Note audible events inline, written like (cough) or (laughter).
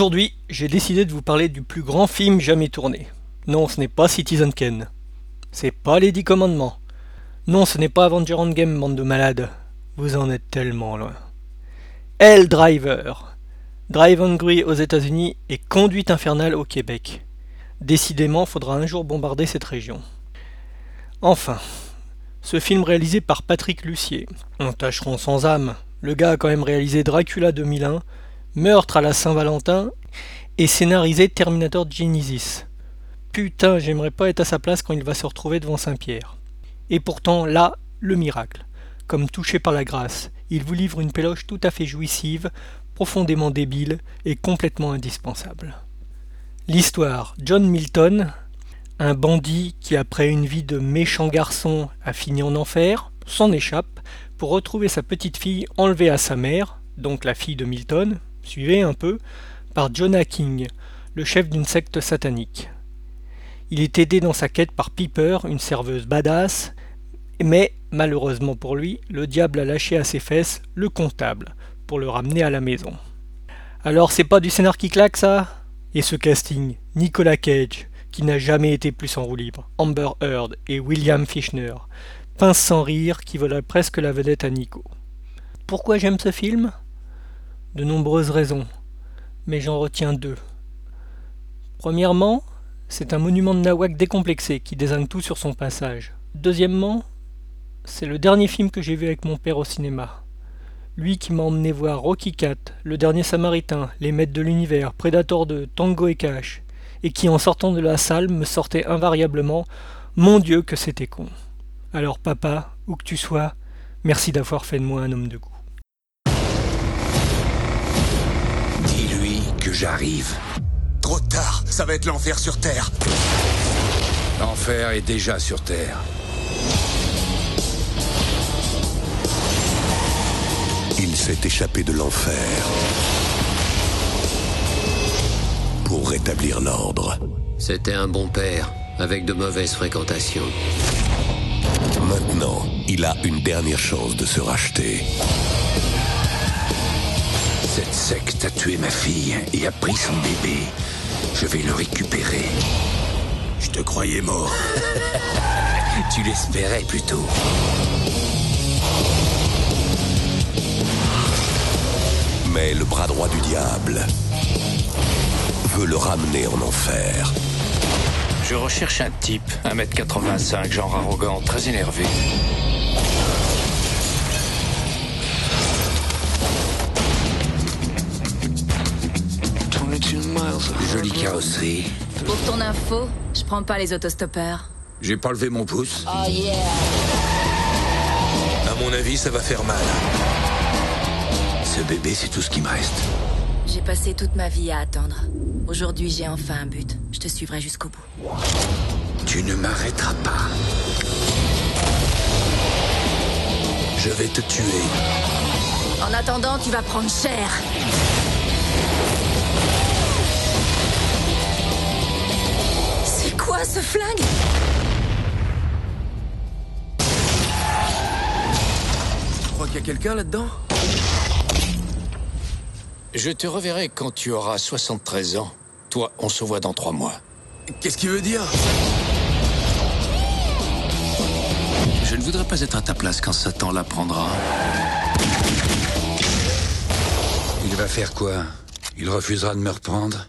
Aujourd'hui, j'ai décidé de vous parler du plus grand film jamais tourné. Non, ce n'est pas Citizen Kane. C'est pas les Dix Commandements. Non, ce n'est pas Avenger Endgame, bande de malades. Vous en êtes tellement loin. Hell Driver. Drive Hungry aux États-Unis et Conduite infernale au Québec. Décidément, faudra un jour bombarder cette région. Enfin, ce film réalisé par Patrick Lucier. On tâcheront sans âme. Le gars a quand même réalisé Dracula 2001, Meurtre à la Saint-Valentin et scénarisé Terminator Genesis. Putain, j'aimerais pas être à sa place quand il va se retrouver devant Saint-Pierre. Et pourtant, là, le miracle. Comme touché par la grâce, il vous livre une péloche tout à fait jouissive, profondément débile et complètement indispensable. L'histoire John Milton, un bandit qui, après une vie de méchant garçon, a fini en enfer, s'en échappe pour retrouver sa petite fille enlevée à sa mère, donc la fille de Milton, suivez un peu, par Jonah King, le chef d'une secte satanique. Il est aidé dans sa quête par Piper, une serveuse badass, mais malheureusement pour lui, le diable a lâché à ses fesses le comptable pour le ramener à la maison. Alors c'est pas du scénar qui claque ça? Et ce casting, Nicolas Cage, qui n'a jamais été plus en roue libre, Amber Heard et William Fichtner, pince sans rire qui volaient presque la vedette à Nico. Pourquoi j'aime ce film? De nombreuses raisons, mais j'en retiens deux. Premièrement, c'est un monument de Nawak décomplexé qui désigne tout sur son passage. Deuxièmement, c'est le dernier film que j'ai vu avec mon père au cinéma. Lui qui m'a emmené voir Rocky Cat, Le Dernier Samaritain, Les Maîtres de l'Univers, Predator 2, Tango et Cash, et qui en sortant de la salle me sortait invariablement Mon Dieu que c'était con. Alors papa, où que tu sois, merci d'avoir fait de moi un homme de goût. J'arrive. Trop tard, ça va être l'enfer sur Terre. L'enfer est déjà sur Terre. Il s'est échappé de l'enfer pour rétablir l'ordre. C'était un bon père, avec de mauvaises fréquentations. Maintenant, il a une dernière chance de se racheter. Cette secte a tué ma fille et a pris son bébé. Je vais le récupérer. Je te croyais mort. (laughs) tu l'espérais plutôt. Mais le bras droit du diable veut le ramener en enfer. Je recherche un type, 1m85, genre arrogant, très énervé. Carrosserie. Pour ton info, je prends pas les autostoppeurs. J'ai pas levé mon pouce. Oh yeah. À mon avis, ça va faire mal. Ce bébé, c'est tout ce qui me reste. J'ai passé toute ma vie à attendre. Aujourd'hui, j'ai enfin un but. Je te suivrai jusqu'au bout. Tu ne m'arrêteras pas. Je vais te tuer. En attendant, tu vas prendre cher. Ce flingue Tu crois qu'il y a quelqu'un là-dedans Je te reverrai quand tu auras 73 ans. Toi, on se voit dans trois mois. Qu'est-ce qu'il veut dire Je ne voudrais pas être à ta place quand Satan l'apprendra. Il va faire quoi? Il refusera de me reprendre?